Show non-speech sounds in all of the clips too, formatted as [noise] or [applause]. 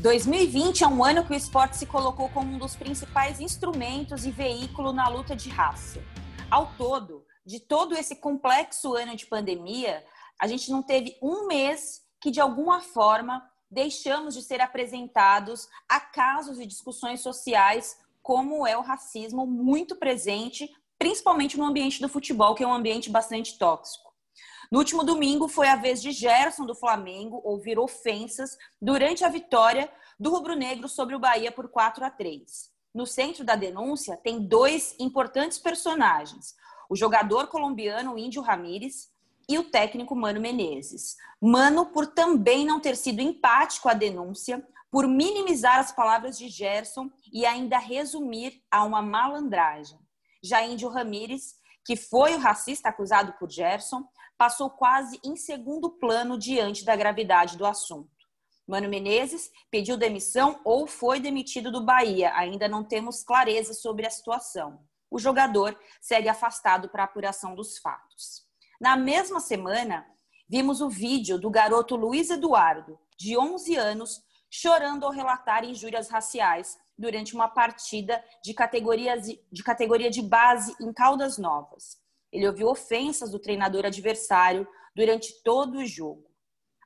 2020 é um ano que o esporte se colocou como um dos principais instrumentos e veículo na luta de raça. Ao todo, de todo esse complexo ano de pandemia, a gente não teve um mês que, de alguma forma, deixamos de ser apresentados a casos e discussões sociais como é o racismo muito presente, principalmente no ambiente do futebol, que é um ambiente bastante tóxico. No último domingo foi a vez de Gerson do Flamengo ouvir ofensas durante a vitória do rubro-negro sobre o Bahia por 4 a 3. No centro da denúncia tem dois importantes personagens: o jogador colombiano Índio Ramírez e o técnico Mano Menezes. Mano, por também não ter sido empático à denúncia, por minimizar as palavras de Gerson e ainda resumir a uma malandragem. Já Índio Ramírez, que foi o racista acusado por Gerson, passou quase em segundo plano diante da gravidade do assunto. Mano Menezes pediu demissão ou foi demitido do Bahia. Ainda não temos clareza sobre a situação. O jogador segue afastado para apuração dos fatos. Na mesma semana, vimos o vídeo do garoto Luiz Eduardo, de 11 anos, chorando ao relatar injúrias raciais durante uma partida de, de categoria de base em Caldas Novas. Ele ouviu ofensas do treinador adversário durante todo o jogo.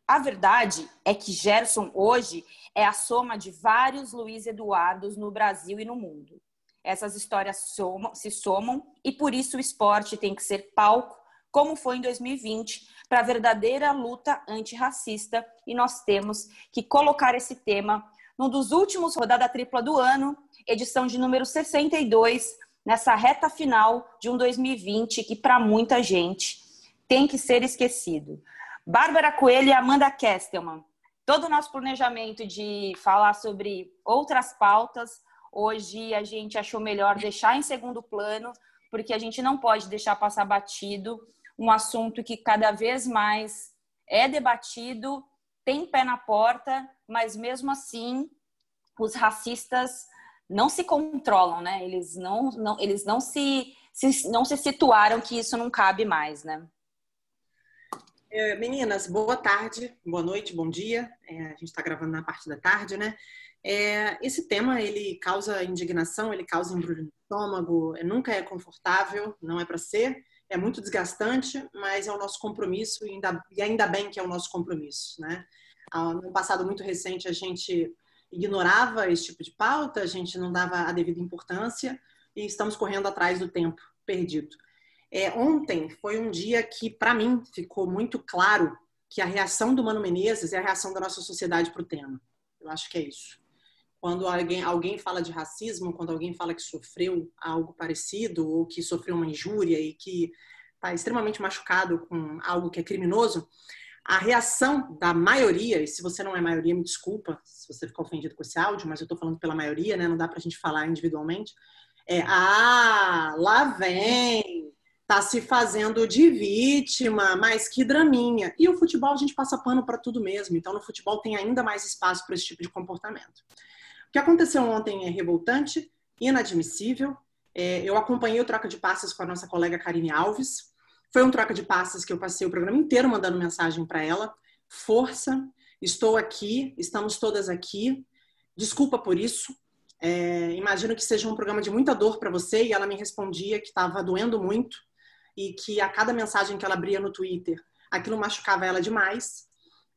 A verdade é que Gerson hoje é a soma de vários Luiz Eduardos no Brasil e no mundo. Essas histórias somam, se somam e por isso o esporte tem que ser palco, como foi em 2020, para a verdadeira luta antirracista e nós temos que colocar esse tema num dos últimos rodada tripla do ano, edição de número 62, nessa reta final de um 2020 que, para muita gente, tem que ser esquecido. Bárbara Coelho e Amanda Kestelman. Todo o nosso planejamento de falar sobre outras pautas, hoje a gente achou melhor deixar em segundo plano, porque a gente não pode deixar passar batido um assunto que cada vez mais é debatido, tem pé na porta, mas mesmo assim os racistas não se controlam, né? Eles não, não eles não se, se, não se situaram que isso não cabe mais, né? É, meninas, boa tarde, boa noite, bom dia. É, a gente está gravando na parte da tarde, né? É, esse tema ele causa indignação, ele causa embrulho no estômago, é, nunca é confortável, não é para ser, é muito desgastante, mas é o nosso compromisso e ainda, e ainda bem que é o nosso compromisso, né? Ah, no passado muito recente a gente ignorava esse tipo de pauta, a gente não dava a devida importância e estamos correndo atrás do tempo perdido. É, ontem foi um dia que, para mim, ficou muito claro que a reação do Mano Menezes é a reação da nossa sociedade para o tema. Eu acho que é isso. Quando alguém, alguém fala de racismo, quando alguém fala que sofreu algo parecido ou que sofreu uma injúria e que está extremamente machucado com algo que é criminoso, a reação da maioria, e se você não é maioria, me desculpa se você ficou ofendido com esse áudio, mas eu estou falando pela maioria, né? Não dá para a gente falar individualmente. É, ah, lá vem, tá se fazendo de vítima, mas que draminha. E o futebol a gente passa pano para tudo mesmo, então no futebol tem ainda mais espaço para esse tipo de comportamento. Que aconteceu ontem é revoltante, inadmissível. É, eu acompanhei o troca de passes com a nossa colega Karine Alves, foi um troca de passes que eu passei o programa inteiro mandando mensagem para ela. Força, estou aqui, estamos todas aqui. Desculpa por isso. É, imagino que seja um programa de muita dor para você. E ela me respondia que estava doendo muito e que a cada mensagem que ela abria no Twitter, aquilo machucava ela demais.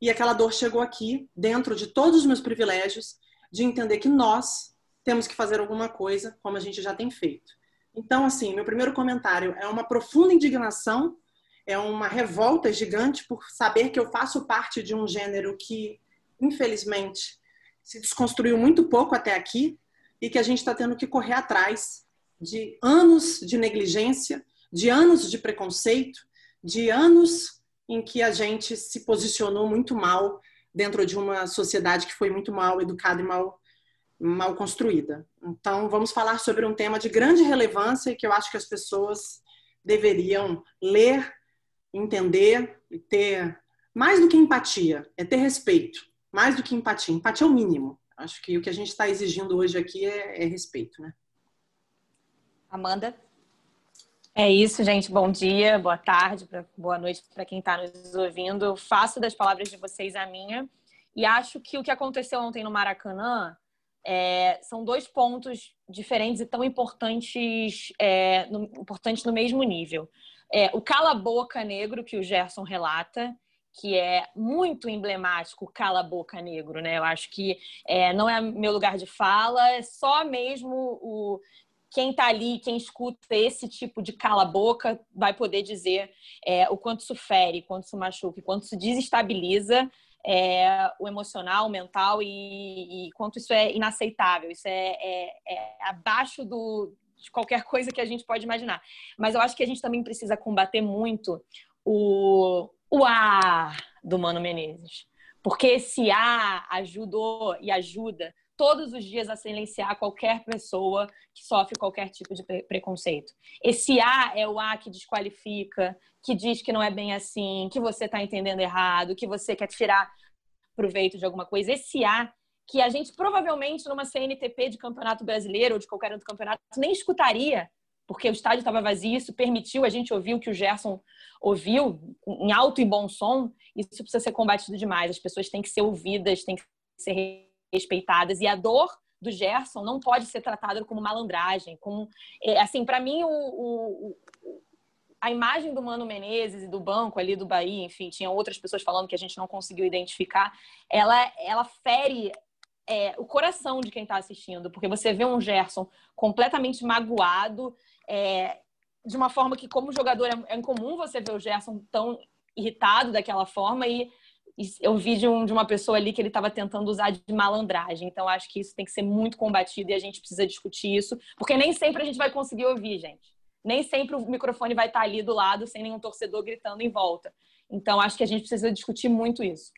E aquela dor chegou aqui, dentro de todos os meus privilégios, de entender que nós temos que fazer alguma coisa, como a gente já tem feito. Então, assim, meu primeiro comentário é uma profunda indignação, é uma revolta gigante por saber que eu faço parte de um gênero que, infelizmente, se desconstruiu muito pouco até aqui e que a gente está tendo que correr atrás de anos de negligência, de anos de preconceito, de anos em que a gente se posicionou muito mal dentro de uma sociedade que foi muito mal educada e mal mal construída. Então, vamos falar sobre um tema de grande relevância que eu acho que as pessoas deveriam ler, entender e ter mais do que empatia, é ter respeito. Mais do que empatia. Empatia é o mínimo. Acho que o que a gente está exigindo hoje aqui é, é respeito, né? Amanda? É isso, gente. Bom dia, boa tarde, boa noite para quem está nos ouvindo. Faço das palavras de vocês a minha E acho que o que aconteceu ontem no Maracanã é, são dois pontos diferentes e tão importantes, é, no, importantes no mesmo nível. É, o cala-boca negro que o Gerson relata, que é muito emblemático, cala-boca negro, né? Eu acho que é, não é meu lugar de fala, é só mesmo o quem está ali, quem escuta esse tipo de cala-boca, vai poder dizer é, o quanto isso fere, quanto isso machuca, quanto isso desestabiliza é, o emocional, o mental e, e, quanto isso é inaceitável. Isso é, é, é abaixo do, de qualquer coisa que a gente pode imaginar. Mas eu acho que a gente também precisa combater muito o, o A do Mano Menezes. Porque esse A ajudou e ajuda todos os dias a silenciar qualquer pessoa que sofre qualquer tipo de preconceito. Esse A é o A que desqualifica, que diz que não é bem assim, que você está entendendo errado, que você quer tirar proveito de alguma coisa. Esse A que a gente provavelmente numa CNTP de campeonato brasileiro ou de qualquer outro campeonato nem escutaria, porque o estádio estava vazio, isso permitiu a gente ouvir o que o Gerson ouviu em alto e bom som. Isso precisa ser combatido demais. As pessoas têm que ser ouvidas, têm que ser respeitadas. E a dor do Gerson não pode ser tratada como malandragem, como é, assim para mim o, o, a imagem do Mano Menezes e do banco ali do Bahia, enfim, tinha outras pessoas falando que a gente não conseguiu identificar, ela ela fere é, o coração de quem está assistindo, porque você vê um Gerson completamente magoado, é, de uma forma que, como jogador, é, é incomum você ver o Gerson tão irritado daquela forma e eu vi de, um, de uma pessoa ali que ele estava tentando usar de malandragem. Então, acho que isso tem que ser muito combatido e a gente precisa discutir isso, porque nem sempre a gente vai conseguir ouvir, gente. Nem sempre o microfone vai estar ali do lado sem nenhum torcedor gritando em volta. Então, acho que a gente precisa discutir muito isso.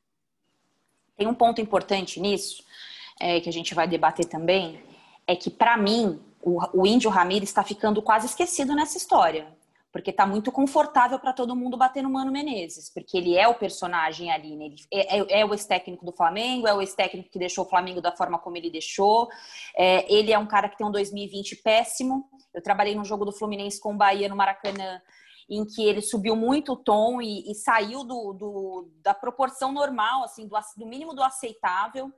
Tem um ponto importante nisso, é, que a gente vai debater também, é que, para mim, o, o Índio Ramírez está ficando quase esquecido nessa história porque tá muito confortável para todo mundo bater no Mano Menezes, porque ele é o personagem ali, né? Ele é, é, é o ex-técnico do Flamengo, é o ex-técnico que deixou o Flamengo da forma como ele deixou. É, ele é um cara que tem um 2020 péssimo. Eu trabalhei num jogo do Fluminense com o Bahia no Maracanã, em que ele subiu muito o tom e, e saiu do, do, da proporção normal, assim, do, do mínimo do aceitável.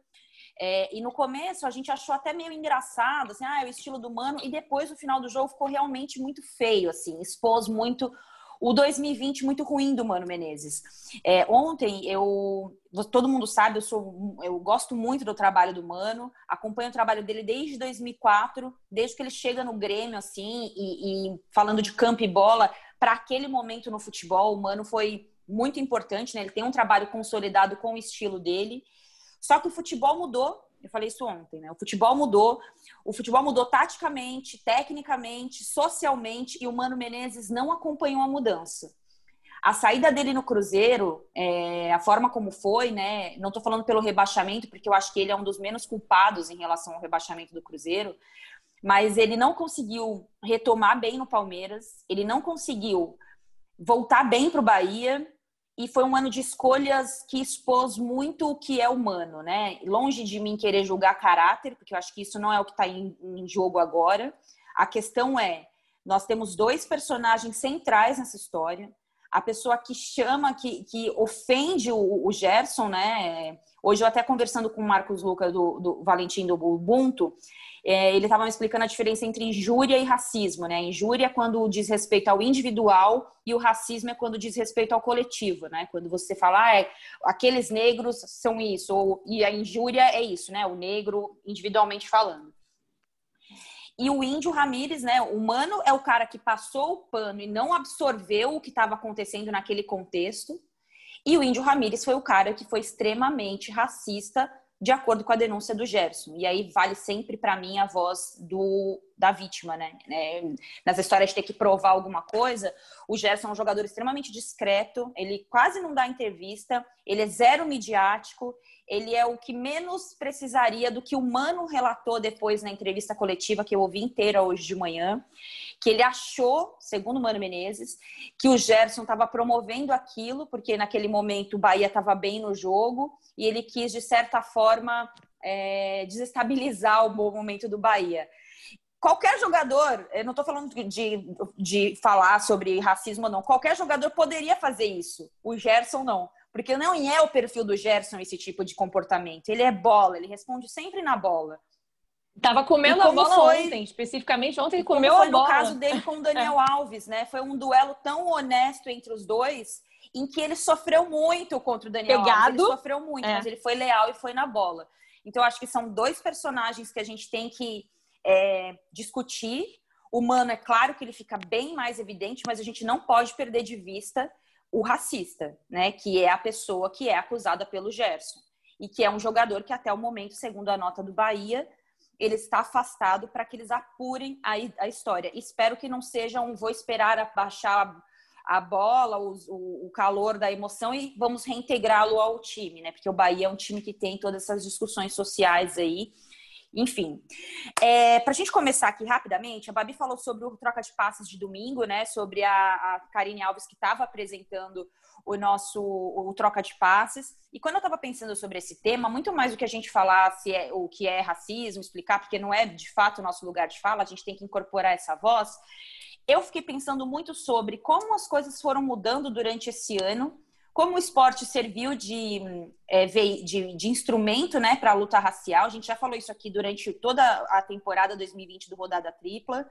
É, e no começo a gente achou até meio engraçado, assim, ah, é o estilo do Mano, e depois no final do jogo ficou realmente muito feio, assim, expôs muito o 2020 muito ruim do Mano Menezes. É, ontem eu, todo mundo sabe, eu sou, eu gosto muito do trabalho do Mano, acompanho o trabalho dele desde 2004, desde que ele chega no Grêmio assim e, e falando de campo e bola para aquele momento no futebol, o Mano foi muito importante, né? Ele tem um trabalho consolidado com o estilo dele. Só que o futebol mudou. Eu falei isso ontem, né? O futebol mudou. O futebol mudou taticamente, tecnicamente, socialmente, e o Mano Menezes não acompanhou a mudança. A saída dele no Cruzeiro, é, a forma como foi, né? Não estou falando pelo rebaixamento, porque eu acho que ele é um dos menos culpados em relação ao rebaixamento do Cruzeiro, mas ele não conseguiu retomar bem no Palmeiras, ele não conseguiu voltar bem para o Bahia e foi um ano de escolhas que expôs muito o que é humano, né? Longe de mim querer julgar caráter, porque eu acho que isso não é o que está em, em, jogo agora. A questão é: nós temos dois personagens centrais nessa história. A pessoa que chama, que, que ofende o, o Gerson, né? Hoje eu até conversando com o Marcos Luca do, do Valentim do Ubuntu, é, ele estava me explicando a diferença entre injúria e racismo, né? injúria é quando diz respeito ao individual e o racismo é quando diz respeito ao coletivo, né? Quando você fala, ah, é, aqueles negros são isso, ou, e a injúria é isso, né? O negro individualmente falando. E o índio Ramírez, né? O humano é o cara que passou o pano e não absorveu o que estava acontecendo naquele contexto. E o índio Ramírez foi o cara que foi extremamente racista de acordo com a denúncia do Gerson. E aí vale sempre para mim a voz do, da vítima, né? É, nessa história de ter que provar alguma coisa, o Gerson é um jogador extremamente discreto, ele quase não dá entrevista, ele é zero midiático, ele é o que menos precisaria do que o Mano relatou depois na entrevista coletiva que eu ouvi inteira hoje de manhã, que ele achou, segundo o Mano Menezes, que o Gerson estava promovendo aquilo, porque naquele momento o Bahia estava bem no jogo, e ele quis, de certa forma, é, desestabilizar o bom momento do Bahia. Qualquer jogador, eu não estou falando de, de falar sobre racismo ou não, qualquer jogador poderia fazer isso. O Gerson não. Porque não é o perfil do Gerson esse tipo de comportamento. Ele é bola, ele responde sempre na bola. Tava comendo a bola foi, ontem, especificamente ontem ele comeu foi a bola. no caso dele com o [laughs] Daniel é. Alves, né? Foi um duelo tão honesto entre os dois, em que ele sofreu muito contra o Daniel Pegado. Alves. Ele sofreu muito, é. mas ele foi leal e foi na bola. Então, acho que são dois personagens que a gente tem que é, discutir. O Mano, é claro que ele fica bem mais evidente, mas a gente não pode perder de vista o racista, né? Que é a pessoa que é acusada pelo Gerson. E que é um jogador que, até o momento, segundo a nota do Bahia, ele está afastado para que eles apurem a, a, história. Espero que não seja um vou esperar abaixar a, bola, o, o, calor da emoção e vamos reintegrá-lo ao time, né? Porque o Bahia é um time que tem todas essas discussões sociais aí. Enfim, é, para a gente começar aqui rapidamente, a Babi falou sobre o troca de passes de domingo, né? Sobre a, a Karine Alves que estava apresentando o nosso o troca de passes. E quando eu estava pensando sobre esse tema, muito mais do que a gente falar se é o que é racismo, explicar, porque não é de fato o nosso lugar de fala, a gente tem que incorporar essa voz. Eu fiquei pensando muito sobre como as coisas foram mudando durante esse ano, como o esporte serviu de, é, de, de instrumento né, para a luta racial. A gente já falou isso aqui durante toda a temporada 2020 do Rodada Tripla.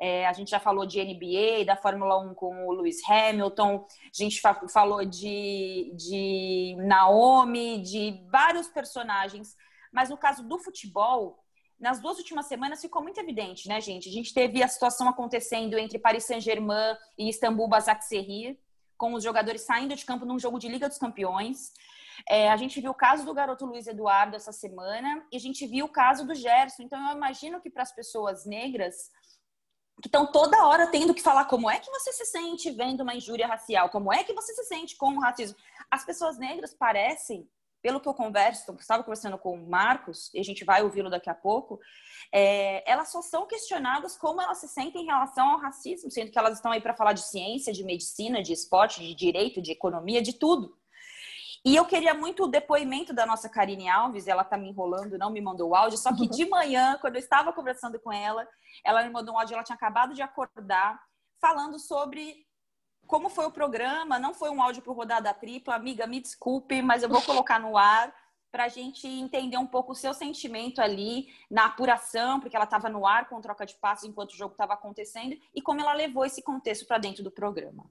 É, a gente já falou de NBA, da Fórmula 1 com o Lewis Hamilton, a gente fa falou de, de Naomi, de vários personagens. Mas no caso do futebol, nas duas últimas semanas ficou muito evidente, né, gente? A gente teve a situação acontecendo entre Paris Saint-Germain e Istambul Basaksehir, com os jogadores saindo de campo num jogo de Liga dos Campeões. É, a gente viu o caso do garoto Luiz Eduardo essa semana e a gente viu o caso do Gerson. Então, eu imagino que para as pessoas negras que estão toda hora tendo que falar como é que você se sente vendo uma injúria racial, como é que você se sente com o racismo. As pessoas negras parecem, pelo que eu converso, estava conversando com o Marcos, e a gente vai ouvi-lo daqui a pouco, é, elas só são questionadas como elas se sentem em relação ao racismo, sendo que elas estão aí para falar de ciência, de medicina, de esporte, de direito, de economia, de tudo. E eu queria muito o depoimento da nossa Karine Alves, ela tá me enrolando, não me mandou o áudio, só que de manhã, quando eu estava conversando com ela, ela me mandou um áudio, ela tinha acabado de acordar, falando sobre como foi o programa, não foi um áudio para rodada tripla, amiga, me desculpe, mas eu vou colocar no ar para a gente entender um pouco o seu sentimento ali na apuração, porque ela estava no ar com troca de passos enquanto o jogo estava acontecendo, e como ela levou esse contexto para dentro do programa.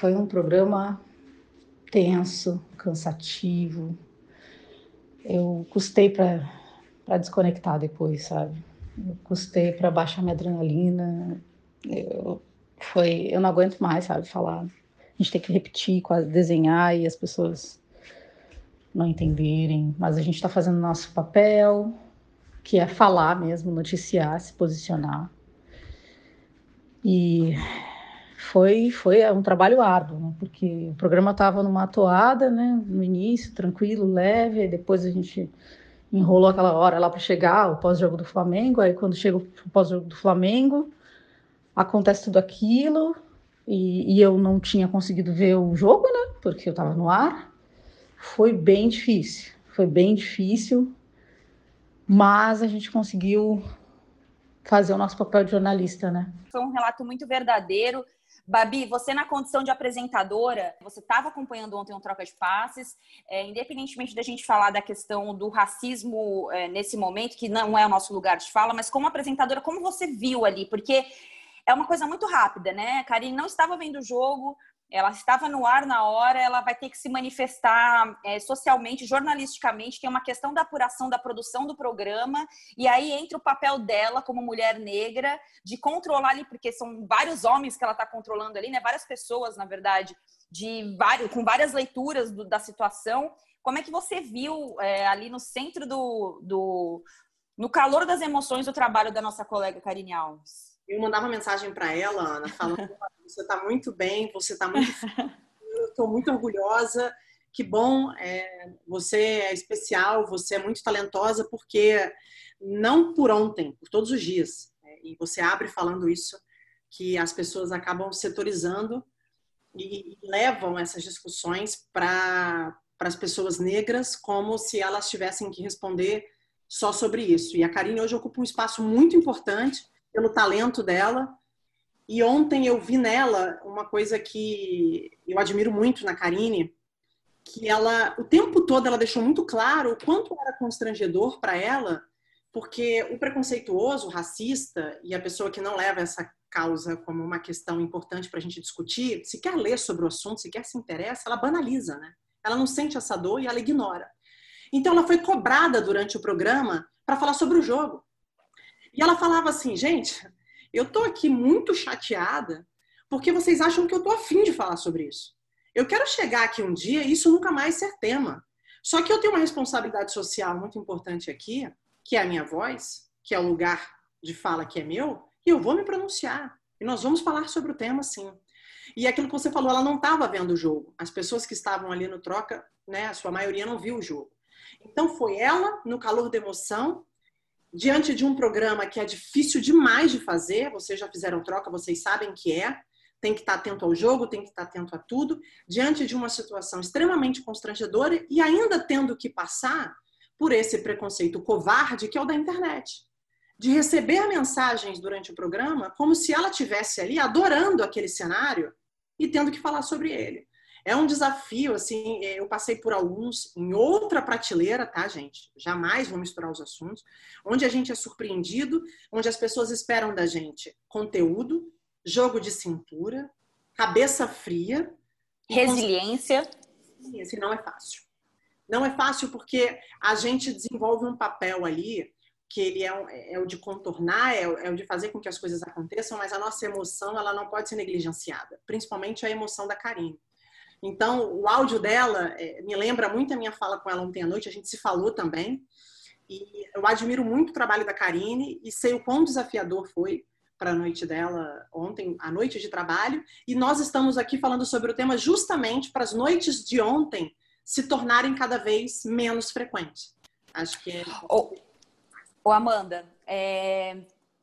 Foi um programa tenso, cansativo. Eu custei para desconectar depois, sabe? Eu custei para baixar minha adrenalina. Eu, foi, eu não aguento mais, sabe? Falar. A gente tem que repetir, quase desenhar e as pessoas não entenderem. Mas a gente está fazendo nosso papel, que é falar mesmo, noticiar, se posicionar. E foi foi um trabalho árduo, né? porque o programa estava numa toada, né? no início, tranquilo, leve, depois a gente enrolou aquela hora lá para chegar o pós-jogo do Flamengo, aí quando chega o pós-jogo do Flamengo, acontece tudo aquilo, e, e, eu não tinha conseguido ver o jogo, né? Porque eu estava no ar. Foi bem difícil, foi bem difícil, mas a gente conseguiu fazer o nosso papel de jornalista, né? Foi um relato muito verdadeiro Babi, você na condição de apresentadora, você estava acompanhando ontem um troca de passes, é, independentemente da gente falar da questão do racismo é, nesse momento, que não é o nosso lugar de fala, mas como apresentadora, como você viu ali? Porque é uma coisa muito rápida, né? A Karine não estava vendo o jogo, ela estava no ar na hora, ela vai ter que se manifestar é, socialmente, jornalisticamente, tem uma questão da apuração da produção do programa, e aí entra o papel dela como mulher negra de controlar ali, porque são vários homens que ela está controlando ali, né? Várias pessoas, na verdade, de vários, com várias leituras do, da situação. Como é que você viu é, ali no centro do, do. no calor das emoções do trabalho da nossa colega Karine Alves? Eu mandava mensagem para ela, Ana, falando: você está muito bem, você está muito. [laughs] Eu estou muito orgulhosa. Que bom, é, você é especial, você é muito talentosa, porque não por ontem, por todos os dias. É, e você abre falando isso, que as pessoas acabam setorizando e, e levam essas discussões para as pessoas negras como se elas tivessem que responder só sobre isso. E a Karine hoje ocupa um espaço muito importante pelo talento dela E ontem eu vi nela uma coisa que eu admiro muito na Karine, que ela, o tempo todo, ela deixou muito claro o quanto era constrangedor para ela, porque o preconceituoso, o racista e a pessoa que não leva essa causa como uma questão importante para a gente discutir, se quer ler sobre o assunto, se quer se interessa, ela banaliza, né? Ela não sente essa dor e ela ignora. Então, ela foi cobrada durante o programa para falar sobre o jogo. E ela falava assim, gente, eu tô aqui muito chateada porque vocês acham que eu tô afim de falar sobre isso. Eu quero chegar aqui um dia e isso nunca mais ser tema. Só que eu tenho uma responsabilidade social muito importante aqui, que é a minha voz, que é o lugar de fala que é meu, e eu vou me pronunciar. E nós vamos falar sobre o tema, sim. E aquilo que você falou, ela não estava vendo o jogo. As pessoas que estavam ali no troca, né, a sua maioria não viu o jogo. Então foi ela, no calor da emoção, diante de um programa que é difícil demais de fazer, vocês já fizeram troca, vocês sabem que é, tem que estar atento ao jogo, tem que estar atento a tudo, diante de uma situação extremamente constrangedora e ainda tendo que passar por esse preconceito covarde que é o da internet. De receber mensagens durante o programa como se ela tivesse ali adorando aquele cenário e tendo que falar sobre ele. É um desafio, assim, eu passei por alguns em outra prateleira, tá, gente? Jamais vou misturar os assuntos. Onde a gente é surpreendido, onde as pessoas esperam da gente conteúdo, jogo de cintura, cabeça fria. Resiliência. Resiliência, não é fácil. Não é fácil porque a gente desenvolve um papel ali que ele é, é o de contornar, é, é, o de fazer com que as coisas aconteçam, mas a nossa emoção ela não pode ser negligenciada, principalmente a emoção da Karine. Então, o áudio dela é, me lembra muito a minha fala com ela ontem à noite, a gente se falou também, e eu admiro muito o trabalho da Karine e sei o quão desafiador foi para a noite dela ontem, a noite de trabalho, e nós estamos aqui falando sobre o tema justamente para as noites de ontem se tornarem cada vez menos frequentes. Acho que é... Ô, ô Amanda, é...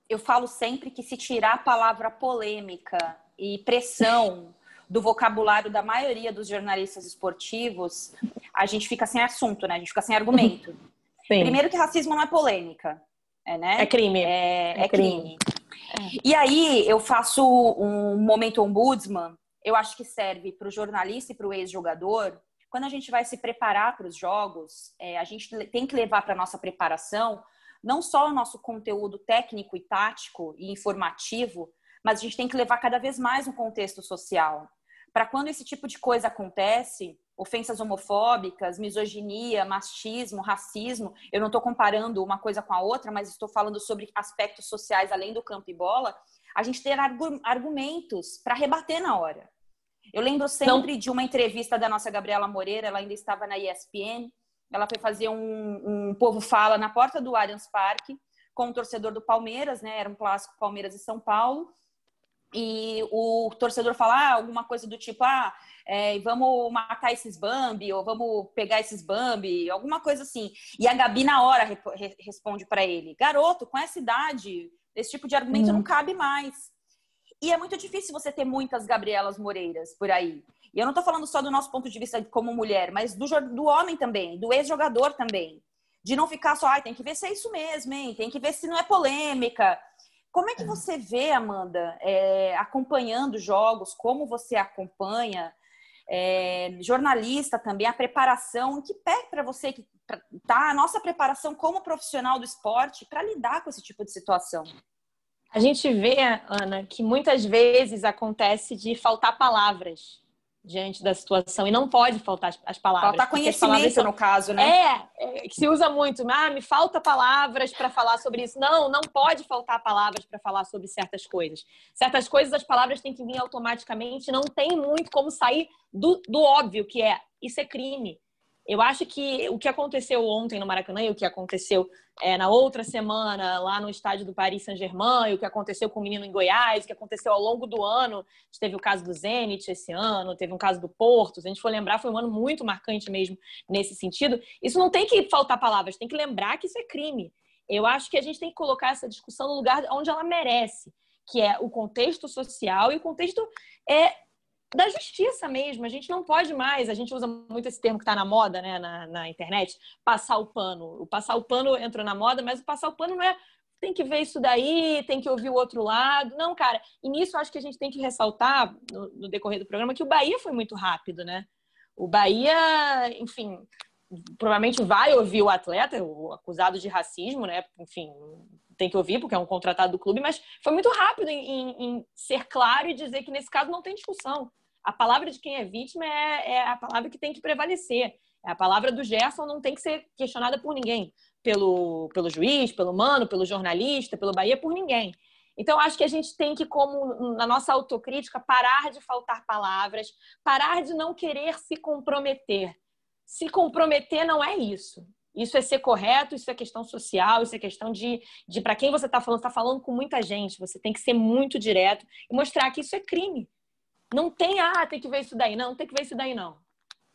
eu falo sempre que se tirar a palavra polêmica e pressão do vocabulário da maioria dos jornalistas esportivos, a gente fica sem assunto, né? A gente fica sem argumento. [laughs] Sim. Primeiro que racismo não é polêmica, é, né? É crime. É, é crime. crime. É. E aí eu faço um momento ombudsman, eu acho que serve para o jornalista e para o ex-jogador. Quando a gente vai se preparar para os jogos, é, a gente tem que levar para a nossa preparação não só o nosso conteúdo técnico e tático e informativo, mas a gente tem que levar cada vez mais um contexto social. Para quando esse tipo de coisa acontece, ofensas homofóbicas, misoginia, machismo, racismo. Eu não estou comparando uma coisa com a outra, mas estou falando sobre aspectos sociais além do campo e bola. A gente ter argumentos para rebater na hora. Eu lembro sempre não. de uma entrevista da nossa Gabriela Moreira, ela ainda estava na ESPN. Ela foi fazer um, um Povo Fala na porta do Allianz Parque com o um torcedor do Palmeiras, né? Era um clássico Palmeiras e São Paulo. E o torcedor falar ah, alguma coisa do tipo, ah, é, vamos matar esses Bambi, ou vamos pegar esses Bambi, alguma coisa assim. E a Gabi, na hora, re responde para ele: garoto, com essa idade, esse tipo de argumento não cabe mais. E é muito difícil você ter muitas Gabrielas Moreiras por aí. E eu não estou falando só do nosso ponto de vista como mulher, mas do, do homem também, do ex-jogador também. De não ficar só, ah, tem que ver se é isso mesmo, hein? Tem que ver se não é polêmica. Como é que você vê, Amanda, é, acompanhando jogos, como você acompanha, é, jornalista também, a preparação, que pé para você que tá a nossa preparação como profissional do esporte para lidar com esse tipo de situação? A gente vê, Ana, que muitas vezes acontece de faltar palavras diante da situação e não pode faltar as, palavras. Faltar conhecimento são... no caso, né? É, é, que se usa muito. Ah, me falta palavras para falar sobre isso. Não, não pode faltar palavras para falar sobre certas coisas. Certas coisas as palavras têm que vir automaticamente, não tem muito como sair do, do óbvio que é isso é crime. Eu acho que o que aconteceu ontem no Maracanã e o que aconteceu é, na outra semana lá no estádio do Paris Saint-Germain, o que aconteceu com o menino em Goiás, o que aconteceu ao longo do ano, teve o caso do Zenit esse ano, teve um caso do Porto, se a gente for lembrar, foi um ano muito marcante mesmo nesse sentido. Isso não tem que faltar palavras, tem que lembrar que isso é crime. Eu acho que a gente tem que colocar essa discussão no lugar onde ela merece, que é o contexto social e o contexto é da justiça mesmo. A gente não pode mais, a gente usa muito esse termo que está na moda, né, na, na, internet, passar o pano. O passar o pano entrou na moda, mas o passar o pano não é tem que ver isso daí, tem que ouvir o outro lado. Não, cara, e nisso acho que a gente tem que ressaltar, no, no decorrer do programa, que o Bahia foi muito rápido, né? O Bahia, enfim, provavelmente vai ouvir o atleta, o acusado de racismo, né? Enfim, tem que ouvir, porque é um contratado do clube, mas foi muito rápido em, em, em ser claro e dizer que nesse caso não tem discussão. A palavra de quem é vítima é, é, a palavra que tem que prevalecer. A palavra do Gerson não tem que ser questionada por ninguém. Pelo, pelo juiz, pelo mano, pelo jornalista, pelo Bahia, por ninguém. Então, acho que a gente tem que, como na nossa autocrítica, parar de faltar palavras, parar de não querer se comprometer. Se comprometer não é isso. Isso é ser correto, isso é questão social, isso é questão de, de para quem você está falando, está falando com muita gente. Você tem que ser muito direto e mostrar que isso é crime. Não tem, ah, tem que ver isso daí. Não, tem que ver isso daí, não.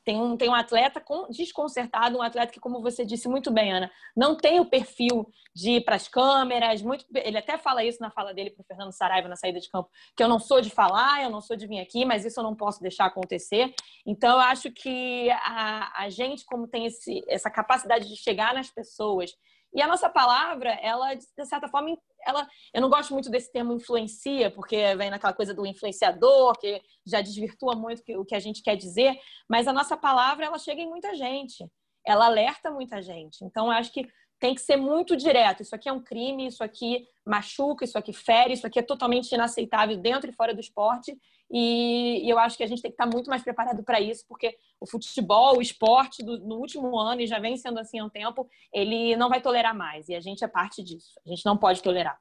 Tem um, tem um atleta desconcertado, um atleta que, como você disse muito bem, Ana, não tem o perfil de ir para as câmeras. Muito, ele até fala isso na fala dele para o Fernando Saraiva na saída de campo, que eu não sou de falar, eu não sou de vir aqui, mas isso eu não posso deixar acontecer. Então, eu acho que a, a gente, como tem esse, essa capacidade de chegar nas pessoas e a nossa palavra, ela, de certa forma, ela, eu não gosto muito desse termo influencia, porque vem naquela coisa do influenciador, que já desvirtua muito o que a gente quer dizer, mas a nossa palavra, ela chega em muita gente, ela alerta muita gente. Então, eu acho que tem que ser muito direto. Isso aqui é um crime, isso aqui machuca, isso aqui fere, isso aqui é totalmente inaceitável dentro e fora do esporte. E, e eu acho que a gente tem que estar muito mais preparado para isso, porque o futebol, o esporte, do, no último ano, e já vem sendo assim há um tempo, ele não vai tolerar mais. E a gente é parte disso. A gente não pode tolerar.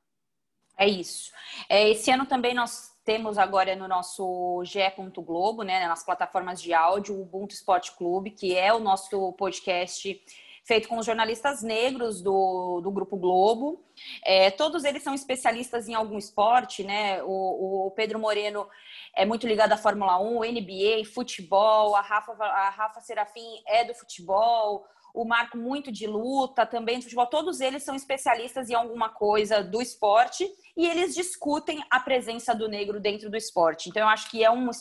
É isso. É, esse ano também nós temos agora no nosso GE. Globo, né, nas plataformas de áudio, o Ubuntu Esporte Clube, que é o nosso podcast feito com os jornalistas negros do, do Grupo Globo. É, todos eles são especialistas em algum esporte, né? O, o, Pedro Moreno é muito ligado à Fórmula 1, NBA, futebol, a Rafa, a Rafa Serafim é do futebol, o Marco muito de luta, também do futebol. Todos eles são especialistas em alguma coisa do esporte e eles discutem a presença do negro dentro do esporte. Então, eu acho que é um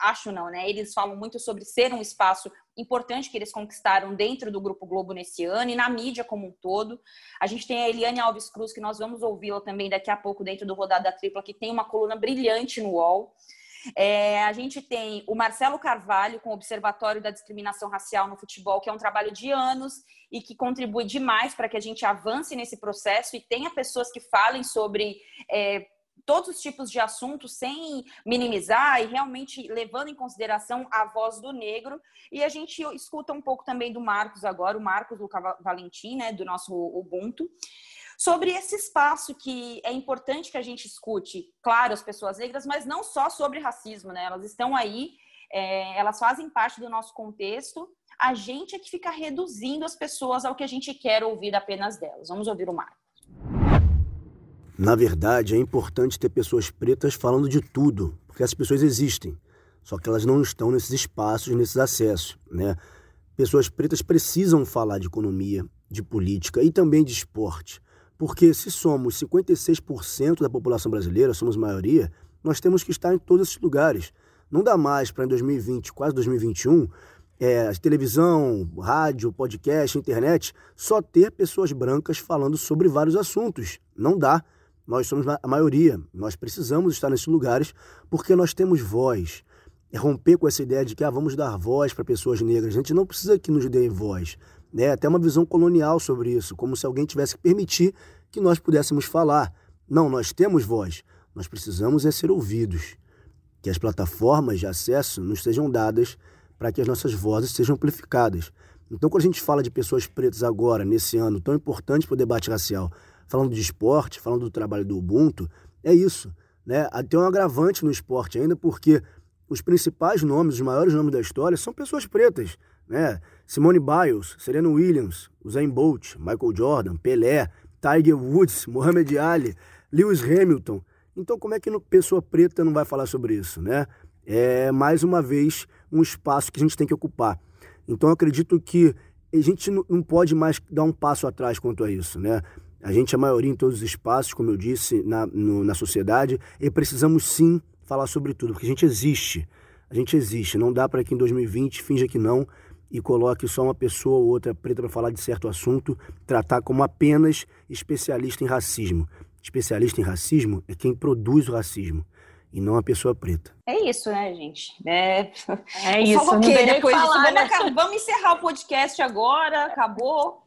acho não, né? Eles falam muito sobre ser um espaço importante que eles conquistaram dentro do Grupo Globo nesse ano e na mídia como um todo. A gente tem a Eliane Alves Cruz, que nós vamos ouvi-la também daqui a pouco dentro do Rodada Tripla, que tem uma coluna brilhante no UOL. É, a gente tem o Marcelo Carvalho com o Observatório da Discriminação Racial no Futebol, que é um trabalho de anos e que contribui demais para que a gente avance nesse processo e tenha pessoas que falem sobre é, todos os tipos de assuntos sem minimizar e realmente levando em consideração a voz do negro. E a gente escuta um pouco também do Marcos agora, o Marcos Luca Valentim, né, do nosso Ubuntu, sobre esse espaço que é importante que a gente escute, claro, as pessoas negras, mas não só sobre racismo, né? Elas estão aí, é, elas fazem parte do nosso contexto. A gente é que fica reduzindo as pessoas ao que a gente quer ouvir apenas delas. Vamos ouvir o Marcos. Na verdade, é importante ter pessoas pretas falando de tudo, porque essas pessoas existem, só que elas não estão nesses espaços, nesses acessos, né? Pessoas pretas precisam falar de economia, de política e também de esporte, porque se somos 56% da população brasileira, somos maioria, nós temos que estar em todos esses lugares. Não dá mais para em 2020, quase 2021, é, televisão, rádio, podcast, internet, só ter pessoas brancas falando sobre vários assuntos. Não dá. Nós somos a maioria, nós precisamos estar nesses lugares porque nós temos voz. É romper com essa ideia de que ah, vamos dar voz para pessoas negras. A gente não precisa que nos deem voz. Né? Até uma visão colonial sobre isso, como se alguém tivesse que permitir que nós pudéssemos falar. Não, nós temos voz. Nós precisamos é ser ouvidos. Que as plataformas de acesso nos sejam dadas para que as nossas vozes sejam amplificadas. Então, quando a gente fala de pessoas pretas agora, nesse ano tão importante para o debate racial, falando de esporte, falando do trabalho do Ubuntu, é isso. Né? Tem um agravante no esporte ainda, porque os principais nomes, os maiores nomes da história, são pessoas pretas. Né? Simone Biles, Serena Williams, Usain Bolt, Michael Jordan, Pelé, Tiger Woods, [laughs] Muhammad Ali, Lewis Hamilton. Então, como é que pessoa preta não vai falar sobre isso, né? É, mais uma vez, um espaço que a gente tem que ocupar. Então, acredito que a gente não pode mais dar um passo atrás quanto a isso, né? A gente é maioria em todos os espaços, como eu disse, na, no, na sociedade, e precisamos sim falar sobre tudo, porque a gente existe. A gente existe. Não dá para que em 2020 finja que não. E coloque só uma pessoa ou outra preta para falar de certo assunto, tratar como apenas especialista em racismo. Especialista em racismo é quem produz o racismo e não a pessoa preta. É isso, né, gente? É, é isso. Não que depois falar, disso, vamos, né? vamos encerrar o podcast agora, acabou.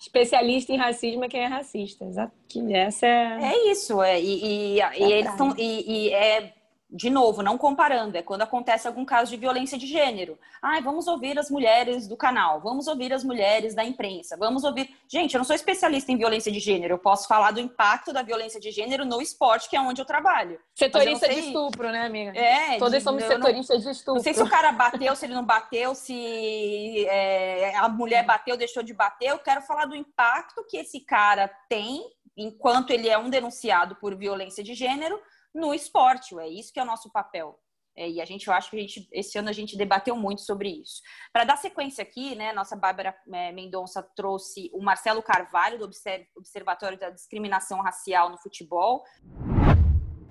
Especialista em racismo é quem é racista. Exato. Essa é. É isso, é. E, e, e eles estão. E, e é de novo, não comparando, é quando acontece algum caso de violência de gênero. Ai, vamos ouvir as mulheres do canal, vamos ouvir as mulheres da imprensa, vamos ouvir. Gente, eu não sou especialista em violência de gênero, eu posso falar do impacto da violência de gênero no esporte, que é onde eu trabalho. Setorista de estupro, né, amiga? É. Todos de, somos setoristas não, de estupro. Não sei se o cara bateu, se ele não bateu, se é, a mulher bateu, deixou de bater. Eu quero falar do impacto que esse cara tem enquanto ele é um denunciado por violência de gênero no esporte. É isso que é o nosso papel. É, e a gente, eu acho que a gente, esse ano a gente debateu muito sobre isso. Para dar sequência aqui, né, nossa Bárbara é, Mendonça trouxe o Marcelo Carvalho, do Observatório da Discriminação Racial no Futebol.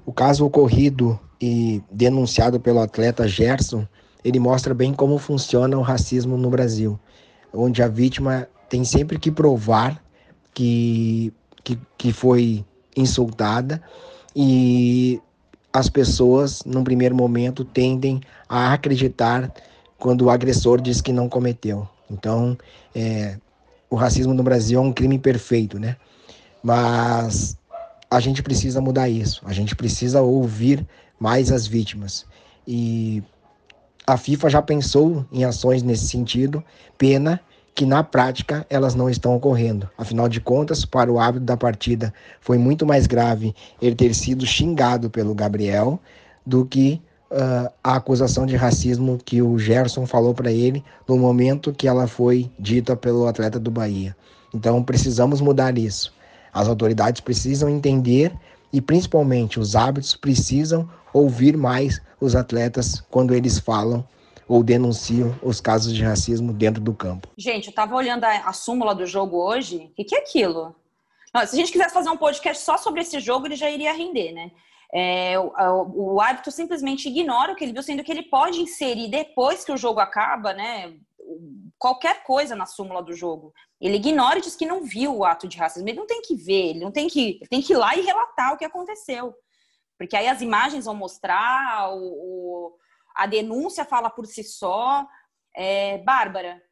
O caso ocorrido e denunciado pelo atleta Gerson, ele mostra bem como funciona o racismo no Brasil, onde a vítima tem sempre que provar que, que, que foi insultada e as pessoas, num primeiro momento, tendem a acreditar quando o agressor diz que não cometeu. Então, é, o racismo no Brasil é um crime perfeito, né? Mas a gente precisa mudar isso. A gente precisa ouvir mais as vítimas. E a FIFA já pensou em ações nesse sentido. Pena que na prática elas não estão ocorrendo. Afinal de contas, para o árbitro da partida foi muito mais grave ele ter sido xingado pelo Gabriel do que uh, a acusação de racismo que o Gerson falou para ele no momento que ela foi dita pelo atleta do Bahia. Então precisamos mudar isso. As autoridades precisam entender e principalmente os árbitros precisam ouvir mais os atletas quando eles falam ou denunciam os casos de racismo dentro do campo. Gente, eu estava olhando a, a, súmula do jogo hoje. O que, que é aquilo? Não, se a gente quisesse fazer um podcast só sobre esse jogo, ele já iria render, né? É, o, o árbitro simplesmente ignora o que ele viu, sendo que ele pode inserir depois que o jogo acaba, né? Qualquer coisa na súmula do jogo. Ele ignora e diz que não viu o ato de racismo. Ele não tem que ver, ele não tem que. Ele tem que ir lá e relatar o que aconteceu. Porque aí as imagens vão mostrar o, o a denúncia fala por si só. É, Bárbara,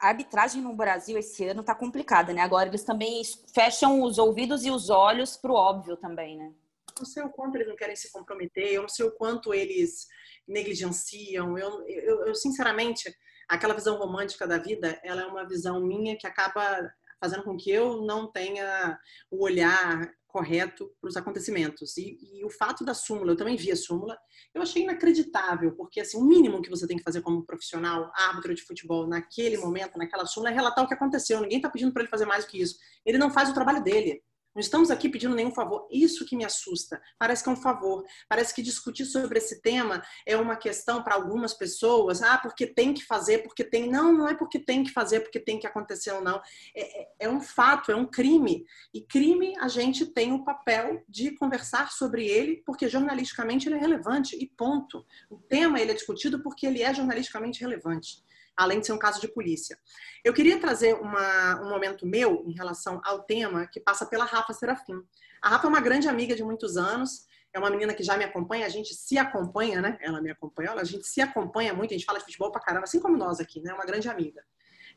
a arbitragem no Brasil esse ano está complicada, né? Agora eles também fecham os ouvidos e os olhos para o óbvio também, né? Não sei o quanto eles não querem se comprometer, eu não sei o quanto eles negligenciam. Eu, eu, eu sinceramente, aquela visão romântica da vida, ela é uma visão minha que acaba fazendo com que eu não tenha o olhar correto para os acontecimentos. E, e, o fato da súmula, eu também vi a súmula, eu achei inacreditável, porque assim, o mínimo que você tem que fazer como profissional, árbitro de futebol, naquele momento, naquela súmula, é relatar o que aconteceu. Ninguém está pedindo para ele fazer mais do que isso. Ele não faz o trabalho dele. Não estamos aqui pedindo nenhum favor. Isso que me assusta. Parece que é um favor. Parece que discutir sobre esse tema é uma questão para algumas pessoas. Ah, porque tem que fazer, porque tem. Não, não é porque tem que fazer, porque tem que acontecer ou não. É, é, é um fato, é um crime. E crime, a gente tem o papel de conversar sobre ele, porque jornalisticamente ele é relevante. E ponto. O tema ele é discutido porque ele é jornalisticamente relevante além de ser um caso de polícia. Eu queria trazer uma, um momento meu em relação ao tema que passa pela Rafa Serafim. A Rafa é uma grande amiga de muitos anos, é uma menina que já me acompanha, a gente se acompanha, né? Ela me acompanha, a gente se acompanha muito, a gente fala de futebol pra caramba, assim como nós aqui, né? Uma grande amiga.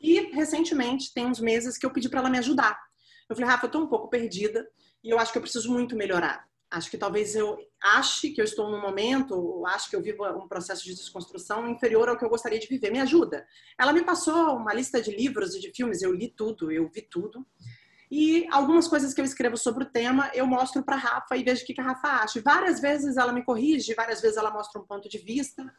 E recentemente, tem uns meses que eu pedi para ela me ajudar. Eu falei, Rafa, eu tô um pouco perdida e eu acho que eu preciso muito melhorar. Acho que talvez eu ache que eu estou num momento, acho que eu vivo um processo de desconstrução inferior ao que eu gostaria de viver. Me ajuda. Ela me passou uma lista de livros e de filmes, eu li tudo, eu vi tudo. E algumas coisas que eu escrevo sobre o tema, eu mostro para Rafa e vejo o que a Rafa acha. Várias vezes ela me corrige, várias vezes ela mostra um ponto de vista.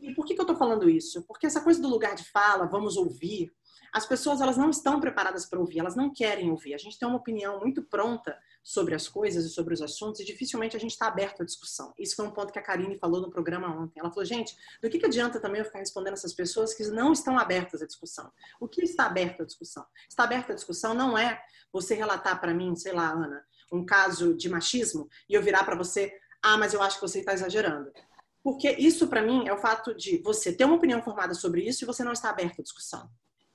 E por que, que eu estou falando isso? Porque essa coisa do lugar de fala, vamos ouvir, as pessoas elas não estão preparadas para ouvir, elas não querem ouvir. A gente tem uma opinião muito pronta sobre as coisas e sobre os assuntos e dificilmente a gente está aberto à discussão. Isso foi um ponto que a Karine falou no programa ontem. Ela falou, gente, do que, que adianta também eu ficar respondendo essas pessoas que não estão abertas à discussão? O que está aberto à discussão? Está aberto à discussão não é você relatar para mim, sei lá, Ana, um caso de machismo e eu virar para você, ah, mas eu acho que você está exagerando. Porque isso, para mim, é o fato de você ter uma opinião formada sobre isso e você não estar aberto à discussão.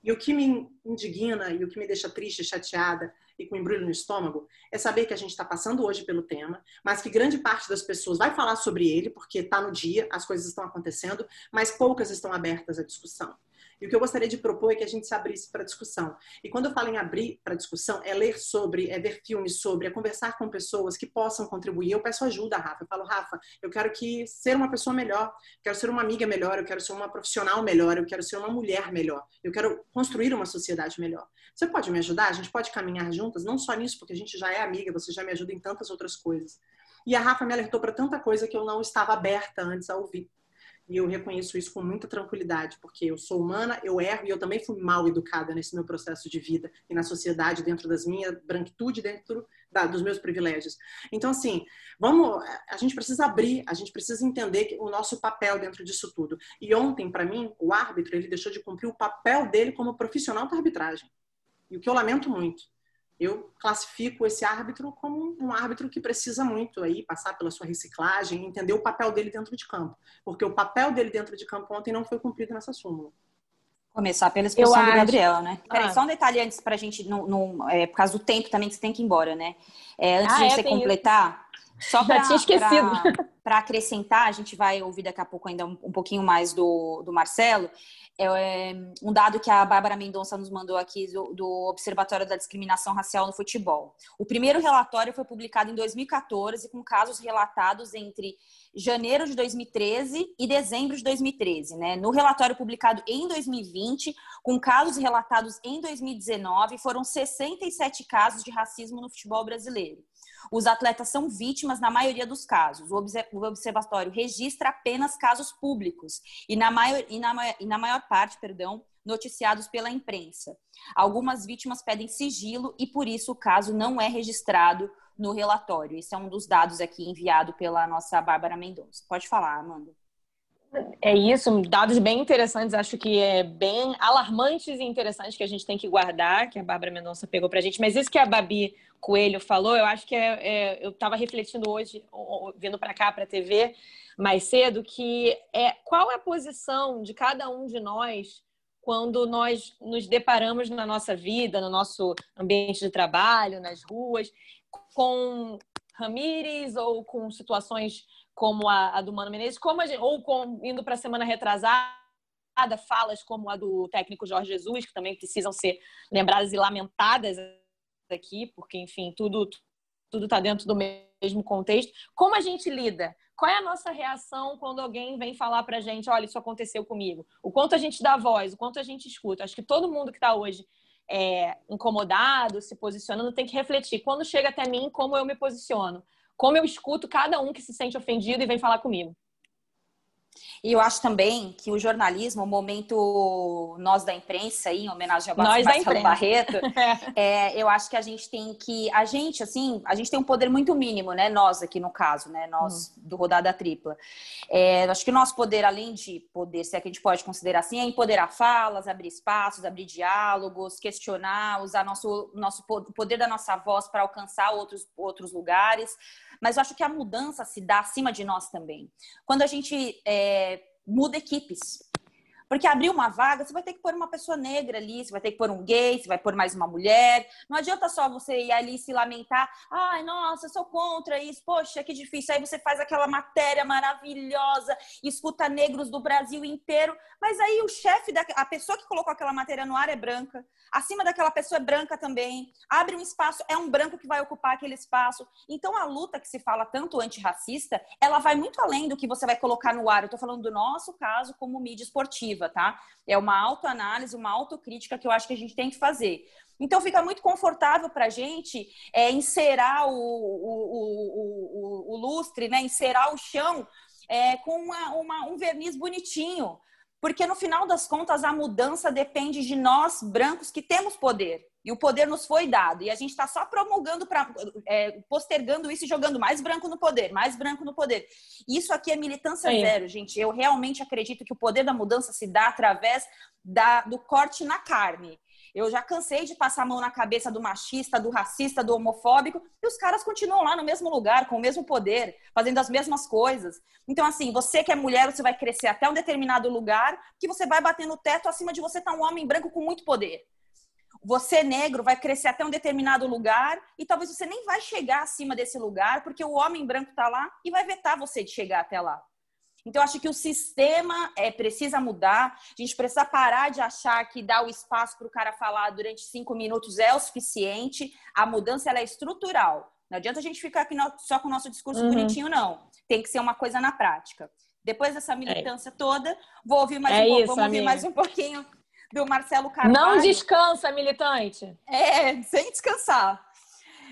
E o que me indigna e o que me deixa triste, chateada e com embrulho no estômago é saber que a gente está passando hoje pelo tema, mas que grande parte das pessoas vai falar sobre ele, porque está no dia, as coisas estão acontecendo, mas poucas estão abertas à discussão. E o que eu gostaria de propor é que a gente se abrisse para discussão. E quando eu falo em abrir para discussão, é ler sobre, é ver filmes sobre, é conversar com pessoas que possam contribuir. Eu peço ajuda, Rafa. Eu falo, Rafa, eu quero que ser uma pessoa melhor, quero ser uma amiga melhor, eu quero ser uma profissional melhor, eu quero ser uma mulher melhor, eu quero construir uma sociedade melhor. Você pode me ajudar? A gente pode caminhar juntas, não só nisso, porque a gente já é amiga, você já me ajuda em tantas outras coisas. E a Rafa me alertou para tanta coisa que eu não estava aberta antes a ouvir. E eu reconheço isso com muita tranquilidade, porque eu sou humana, eu erro e eu também fui mal educada nesse meu processo de vida e na sociedade, dentro das minhas branquitude, dentro da, dos meus privilégios. Então, assim, vamos, a gente precisa abrir, a gente precisa entender o nosso papel dentro disso tudo. E ontem, para mim, o árbitro, ele deixou de cumprir o papel dele como profissional da arbitragem. E o que eu lamento muito eu classifico esse árbitro como um árbitro que precisa muito aí passar pela sua reciclagem, entender o papel dele dentro de campo, porque o papel dele dentro de campo ontem não foi cumprido nessa súmula. Começar pela expulsão do Gabriel, né? Peraí, ah. só um detalhe antes pra gente, no, no, é, por causa do tempo também que você tem que ir embora, né? É, antes ah, de é, você completar, isso. só para Para acrescentar, a gente vai ouvir daqui a pouco ainda um, um pouquinho mais do, do Marcelo. É, um dado que a Bárbara Mendonça nos mandou aqui do, do, Observatório da Discriminação Racial no Futebol. O primeiro relatório foi publicado em 2014, com casos relatados entre janeiro de 2013 e dezembro de 2013. Né? No relatório publicado em 2020, com casos relatados em 2019, foram 67 casos de racismo no futebol brasileiro. Os atletas são vítimas na maioria dos casos. O observatório registra apenas casos públicos e na maior, e na, e na maior parte, perdão, noticiados pela imprensa. Algumas vítimas pedem sigilo e por isso o caso não é registrado no relatório. Esse é um dos dados aqui enviado pela nossa Bárbara Mendonça. Pode falar, Amanda. É isso, dados bem interessantes, acho que é bem alarmantes e interessantes que a gente tem que guardar, que a Bárbara Mendonça pegou para a gente. Mas isso que a Babi Coelho falou, eu acho que é, é eu estava refletindo hoje, vindo para cá, para a TV, mais cedo, que é qual é a posição de cada um de nós quando nós nos deparamos na nossa vida, no nosso ambiente de trabalho, nas ruas, com Ramires ou com situações como a, a do Mano Menezes, como gente, ou com, indo para a semana retrasada, falas como a do técnico Jorge Jesus, que também precisam ser lembradas e lamentadas aqui, porque, enfim, tudo tudo está dentro do mesmo contexto. Como a gente lida? Qual é a nossa reação quando alguém vem falar para a gente, olha, isso aconteceu comigo? O quanto a gente dá voz, o quanto a gente escuta. Acho que todo mundo que está hoje é, incomodado, se posicionando, tem que refletir. Quando chega até mim, como eu me posiciono? Como eu escuto cada um que se sente ofendido e vem falar comigo. E eu acho também que o jornalismo, o momento nós da imprensa, aí, em homenagem ao nós Marcelo Barreto, [laughs] é. é, eu acho que a gente tem que. A gente, assim, a gente tem um poder muito mínimo, né? Nós aqui no caso, né? Nós uhum. do Rodada Tripla. É, acho que o nosso poder, além de poder, se é que a gente pode considerar assim, é empoderar falas, abrir espaços, abrir diálogos, questionar, usar nosso, nosso poder da nossa voz para alcançar outros, outros lugares mas eu acho que a mudança se dá acima de nós também. Quando a gente é, muda equipes. Porque abrir uma vaga, você vai ter que pôr uma pessoa negra ali, você vai ter que pôr um gay, você vai pôr mais uma mulher. Não adianta só você ir ali se lamentar. Ai, nossa, eu sou contra isso. Poxa, que difícil. Aí você faz aquela matéria maravilhosa, escuta negros do Brasil inteiro. Mas aí o chefe, da, a pessoa que colocou aquela matéria no ar é branca. Acima daquela pessoa é branca também. Abre um espaço, é um branco que vai ocupar aquele espaço. Então a luta que se fala tanto antirracista, ela vai muito além do que você vai colocar no ar. Eu tô falando do nosso caso como mídia esportiva tá? É uma autoanálise, uma autocrítica que eu acho que a gente tem que fazer. Então fica muito confortável para a gente é, encerar o, o, o, o, lustre, né? encerar o chão é, com uma, uma, um verniz bonitinho. Porque no final das contas a mudança depende de nós, brancos, que temos poder. E o poder nos foi dado. E a gente está só promulgando, pra, é, postergando isso e jogando mais branco no poder, mais branco no poder. Isso aqui é militância é. zero, gente. Eu realmente acredito que o poder da mudança se dá através da, do corte na carne. Eu já cansei de passar a mão na cabeça do machista, do racista, do homofóbico, e os caras continuam lá no mesmo lugar, com o mesmo poder, fazendo as mesmas coisas. Então, assim, você que é mulher, você vai crescer até um determinado lugar, que você vai bater no teto, acima de você está um homem branco com muito poder. Você negro vai crescer até um determinado lugar e talvez você nem vai chegar acima desse lugar, porque o homem branco está lá e vai vetar você de chegar até lá. Então, acho que o sistema é, precisa mudar. A gente precisa parar de achar que dar o espaço para o cara falar durante cinco minutos é o suficiente. A mudança é estrutural. Não adianta a gente ficar aqui só com o nosso discurso uhum. bonitinho, não. Tem que ser uma coisa na prática. Depois dessa militância é. toda, vou ouvir mais é um pouco, vamos ouvir mais um pouquinho do Marcelo Carvalho. Não descansa, militante. É, sem descansar.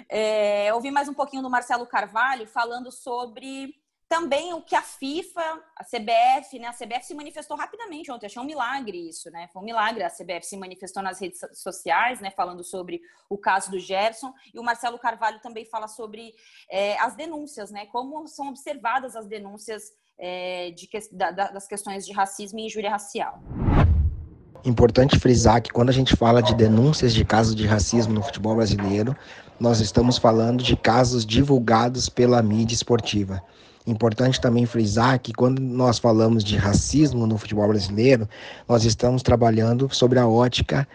É, ouvi mais um pouquinho do Marcelo Carvalho falando sobre também o que a FIFA, a CBF, né? A CBF se manifestou rapidamente ontem. Achei um milagre isso, né? Foi um milagre. A CBF se manifestou nas redes sociais, né? Falando sobre o caso do Gerson. E o Marcelo Carvalho também fala sobre é, as denúncias, né? Como são observadas as denúncias é, de, da, das questões de racismo e injúria racial. Importante frisar que quando a gente fala de denúncias de casos de racismo no futebol brasileiro, nós estamos falando de casos divulgados pela mídia esportiva. Importante também frisar que quando nós falamos de racismo no futebol brasileiro, nós estamos trabalhando sobre a ótica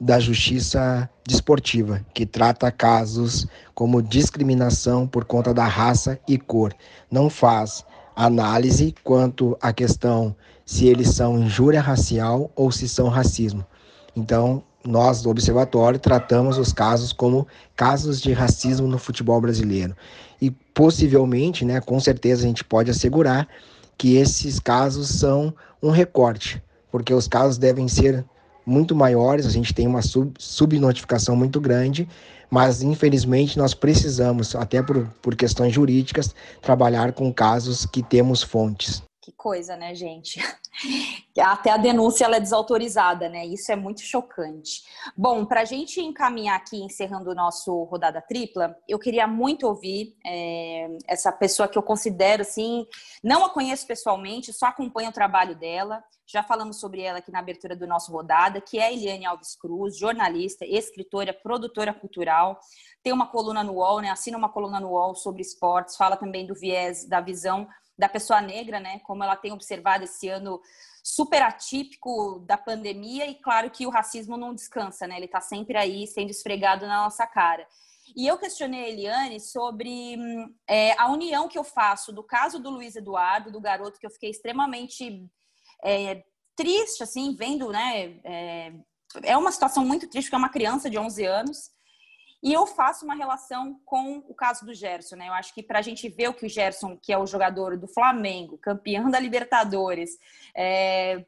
da justiça desportiva, que trata casos como discriminação por conta da raça e cor. Não faz análise quanto à questão se eles são injúria racial ou se são racismo. Então, nós do Observatório tratamos os casos como casos de racismo no futebol brasileiro e possivelmente, né, com certeza a gente pode assegurar que esses casos são um recorte, porque os casos devem ser muito maiores, a gente tem uma sub, subnotificação muito grande, mas infelizmente nós precisamos, até por, por questões jurídicas, trabalhar com casos que temos fontes. Que coisa, né, gente? [laughs] Até a denúncia é desautorizada, né? Isso é muito chocante. Bom, para a gente encaminhar aqui, encerrando o nosso rodada tripla, eu queria muito ouvir é, essa pessoa que eu considero assim, não a conheço pessoalmente, só acompanho o trabalho dela. Já falamos sobre ela aqui na abertura do nosso rodada, que é Eliane Alves Cruz, jornalista, escritora, produtora cultural. Tem uma coluna no UOL, né? Assina uma coluna no UOL sobre esportes, fala também do viés da visão da pessoa negra, né? Como ela tem observado esse ano super atípico da pandemia e claro que o racismo não descansa, né? Ele está sempre aí sendo esfregado na nossa cara. E eu questionei a Eliane sobre é, a união que eu faço do caso do Luiz Eduardo, do garoto que eu fiquei extremamente é, triste, assim, vendo, né? É, é uma situação muito triste, porque é uma criança de 11 anos e eu faço uma relação com o caso do Gerson, né? Eu acho que para a gente ver o que o Gerson, que é o jogador do Flamengo, campeão da Libertadores, é,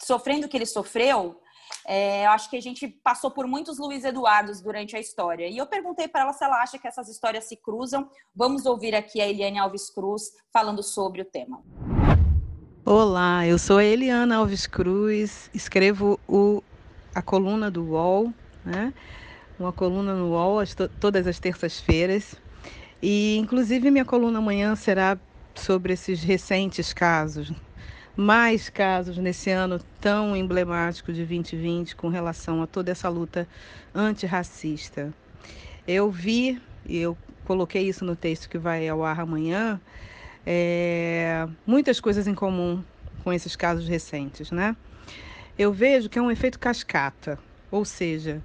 sofrendo o que ele sofreu, é, eu acho que a gente passou por muitos Luiz Eduardos durante a história. E eu perguntei para ela se ela acha que essas histórias se cruzam. Vamos ouvir aqui a Eliane Alves Cruz falando sobre o tema. Olá, eu sou a Eliana Alves Cruz, escrevo o, a coluna do UOL, né? Uma coluna no UOL as todas as terças-feiras. E, inclusive, minha coluna amanhã será sobre esses recentes casos, mais casos nesse ano tão emblemático de 2020 com relação a toda essa luta antirracista. Eu vi, e eu coloquei isso no texto que vai ao ar amanhã, é, muitas coisas em comum com esses casos recentes, né? Eu vejo que é um efeito cascata, ou seja,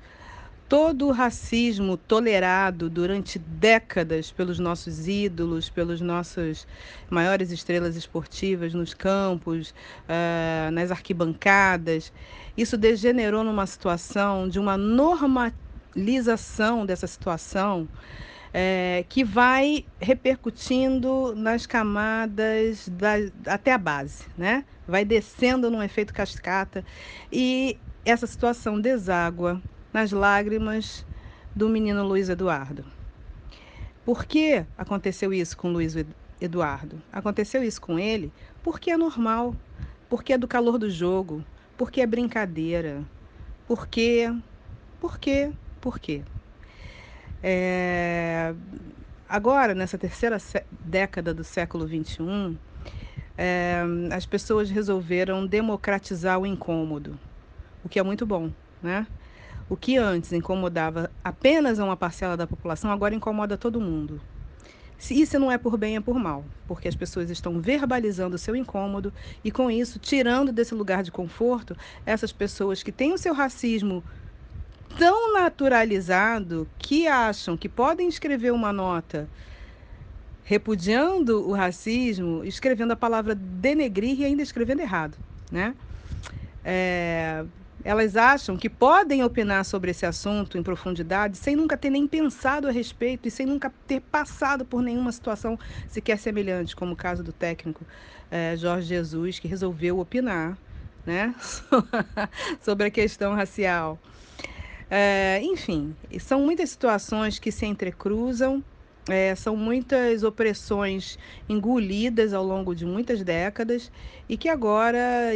todo o racismo tolerado durante décadas pelos nossos ídolos, pelas nossas maiores estrelas esportivas nos campos, uh, nas arquibancadas, isso degenerou numa situação de uma normalização dessa situação. É, que vai repercutindo nas camadas da, até a base, né? Vai descendo num efeito cascata e essa situação deságua nas lágrimas do menino Luiz Eduardo. Por que aconteceu isso com Luiz Eduardo? Aconteceu isso com ele porque é normal, porque é do calor do jogo, porque é brincadeira, porque, porque, porque. É... Agora, nessa terceira década do século XXI, é... as pessoas resolveram democratizar o incômodo, o que é muito bom, né? O que antes incomodava apenas uma parcela da população, agora incomoda todo mundo. Se isso não é por bem, é por mal, porque as pessoas estão verbalizando o seu incômodo e, com isso, tirando desse lugar de conforto essas pessoas que têm o seu racismo tão naturalizado que acham que podem escrever uma nota repudiando o racismo, escrevendo a palavra denegrir e ainda escrevendo errado, né? É, elas acham que podem opinar sobre esse assunto em profundidade sem nunca ter nem pensado a respeito e sem nunca ter passado por nenhuma situação sequer semelhante, como o caso do técnico é, Jorge Jesus, que resolveu opinar né, [laughs] sobre a questão racial. É, enfim, são muitas situações que se entrecruzam, é, são muitas opressões engolidas ao longo de muitas décadas e que agora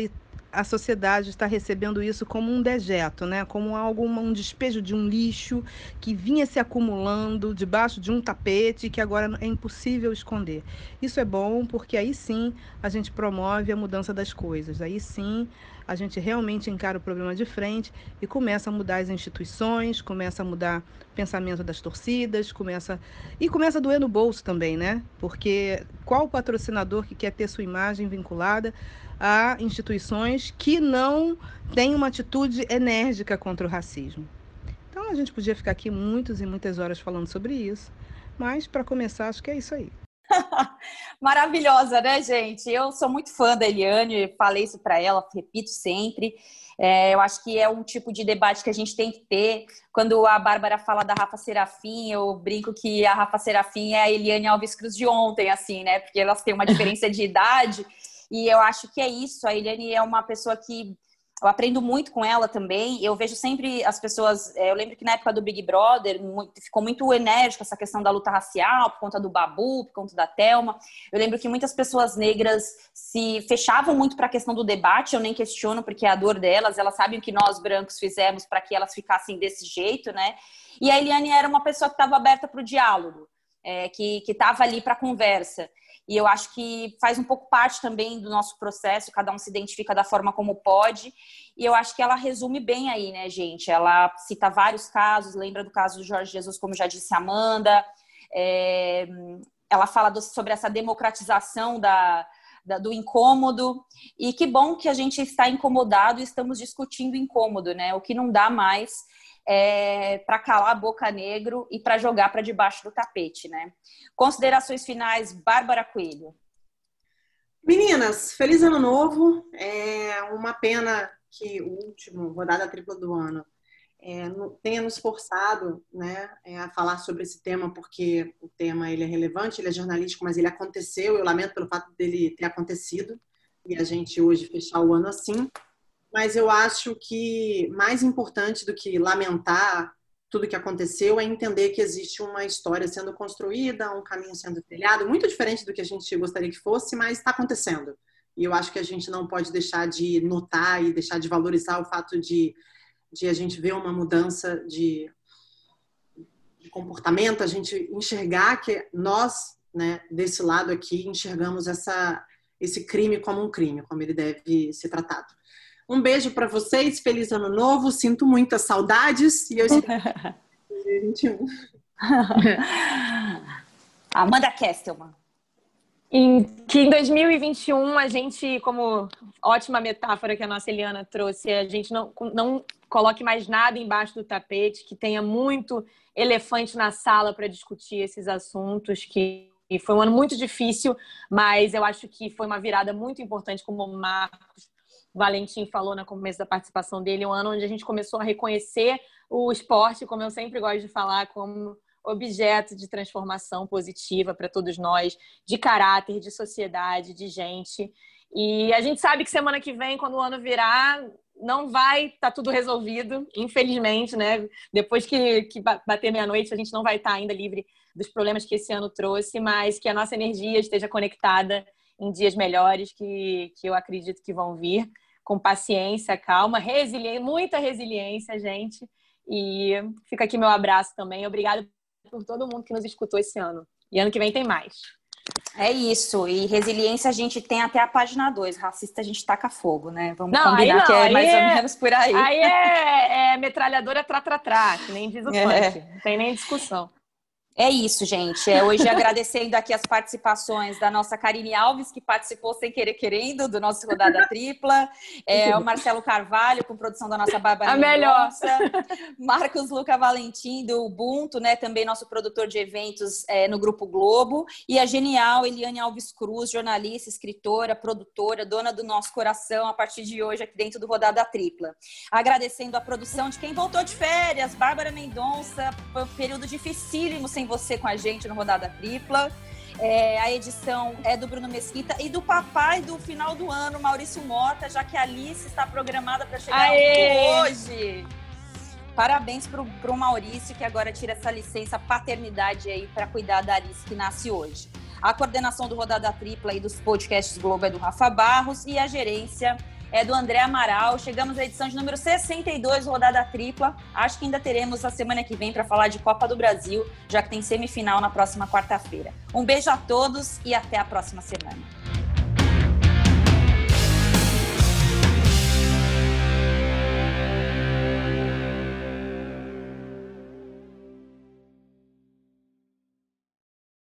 a sociedade está recebendo isso como um dejeto, né? como algo, um despejo de um lixo que vinha se acumulando debaixo de um tapete que agora é impossível esconder. Isso é bom porque aí sim a gente promove a mudança das coisas, aí sim a gente realmente encara o problema de frente e começa a mudar as instituições, começa a mudar o pensamento das torcidas, começa e começa a doer no bolso também, né? Porque qual patrocinador que quer ter sua imagem vinculada a instituições que não têm uma atitude enérgica contra o racismo. Então a gente podia ficar aqui muitas e muitas horas falando sobre isso, mas para começar acho que é isso aí. [laughs] Maravilhosa, né, gente? Eu sou muito fã da Eliane, falei isso para ela, repito sempre. É, eu acho que é um tipo de debate que a gente tem que ter. Quando a Bárbara fala da Rafa Serafim, eu brinco que a Rafa Serafim é a Eliane Alves Cruz de ontem, assim, né? Porque elas têm uma diferença de idade. E eu acho que é isso. A Eliane é uma pessoa que eu aprendo muito com ela também. Eu vejo sempre as pessoas. É, eu lembro que na época do Big Brother muito, ficou muito enérgico essa questão da luta racial, por conta do Babu, por conta da Thelma. Eu lembro que muitas pessoas negras se fechavam muito para a questão do debate. Eu nem questiono, porque é a dor delas. Elas sabem o que nós brancos fizemos para que elas ficassem desse jeito, né? E a Eliane era uma pessoa que estava aberta para o diálogo, é, que estava ali para conversa. E eu acho que faz um pouco parte também do nosso processo, cada um se identifica da forma como pode. E eu acho que ela resume bem aí, né, gente? Ela cita vários casos, lembra do caso do Jorge Jesus, como já disse Amanda. É, ela fala do, sobre essa democratização da, do incômodo. E que bom que a gente está incomodado e estamos discutindo incômodo, né? O que não dá mais é, para calar a boca negro e para jogar para debaixo do tapete, né? Considerações finais, Bárbara Coelho. Meninas, feliz ano novo. É uma pena que o último rodada tripla do ano é, tenha nos forçado né, é, a falar sobre esse tema, porque o tema ele é relevante, ele é jornalístico, mas ele aconteceu. Eu lamento pelo fato dele ter acontecido e a gente hoje fechar o ano assim mas eu acho que mais importante do que lamentar tudo que aconteceu é entender que existe uma história sendo construída, um caminho sendo trilhado, muito diferente do que a gente gostaria que fosse, mas está acontecendo. E eu acho que a gente não pode deixar de notar e deixar de valorizar o fato de, de a gente ver uma mudança de, de comportamento, a gente enxergar que nós, né, desse lado aqui, enxergamos essa, esse crime como um crime, como ele deve ser tratado. Um beijo para vocês, feliz ano novo. Sinto muitas saudades e eu espero 2021. [laughs] [laughs] Amanda Kestelman. Em, que em 2021 a gente, como ótima metáfora que a nossa Eliana trouxe, a gente não, não coloque mais nada embaixo do tapete, que tenha muito elefante na sala para discutir esses assuntos, que foi um ano muito difícil, mas eu acho que foi uma virada muito importante, como o Marcos Valentim falou no começo da participação dele, um ano onde a gente começou a reconhecer o esporte, como eu sempre gosto de falar, como objeto de transformação positiva para todos nós, de caráter, de sociedade, de gente. E a gente sabe que semana que vem, quando o ano virar, não vai estar tá tudo resolvido, infelizmente, né? Depois que, que bater meia-noite, a gente não vai estar tá ainda livre dos problemas que esse ano trouxe, mas que a nossa energia esteja conectada em dias melhores que, que eu acredito que vão vir, com paciência, calma, resiliência, muita resiliência, gente. E fica aqui meu abraço também. Obrigada por todo mundo que nos escutou esse ano. E ano que vem tem mais. É isso. E resiliência a gente tem até a página 2. Racista a gente taca fogo, né? Vamos não, combinar não, que é mais é, ou menos por aí. Aí é, [laughs] é metralhadora tra-tra-tra, que nem diz o é. funk. Não tem nem discussão. É isso, gente. É hoje agradecendo aqui as participações da nossa Karine Alves, que participou sem querer querendo do nosso Rodada Tripla. É, o Marcelo Carvalho, com produção da nossa Bárbara A melhor. Marcos Luca Valentim, do Ubuntu, né? Também nosso produtor de eventos é, no Grupo Globo. E a genial Eliane Alves Cruz, jornalista, escritora, produtora, dona do nosso coração, a partir de hoje aqui dentro do Rodada Tripla. Agradecendo a produção de quem voltou de férias, Bárbara Mendonça, foi um período dificílimo sem você com a gente no Rodada Tripla. É, a edição é do Bruno Mesquita e do papai do final do ano, Maurício Mota, já que a Alice está programada para chegar hoje. Parabéns para o Maurício, que agora tira essa licença paternidade aí para cuidar da Alice que nasce hoje. A coordenação do Rodada Tripla e dos podcasts Globo é do Rafa Barros e a gerência é do André Amaral. Chegamos à edição de número 62, rodada tripla. Acho que ainda teremos a semana que vem para falar de Copa do Brasil, já que tem semifinal na próxima quarta-feira. Um beijo a todos e até a próxima semana.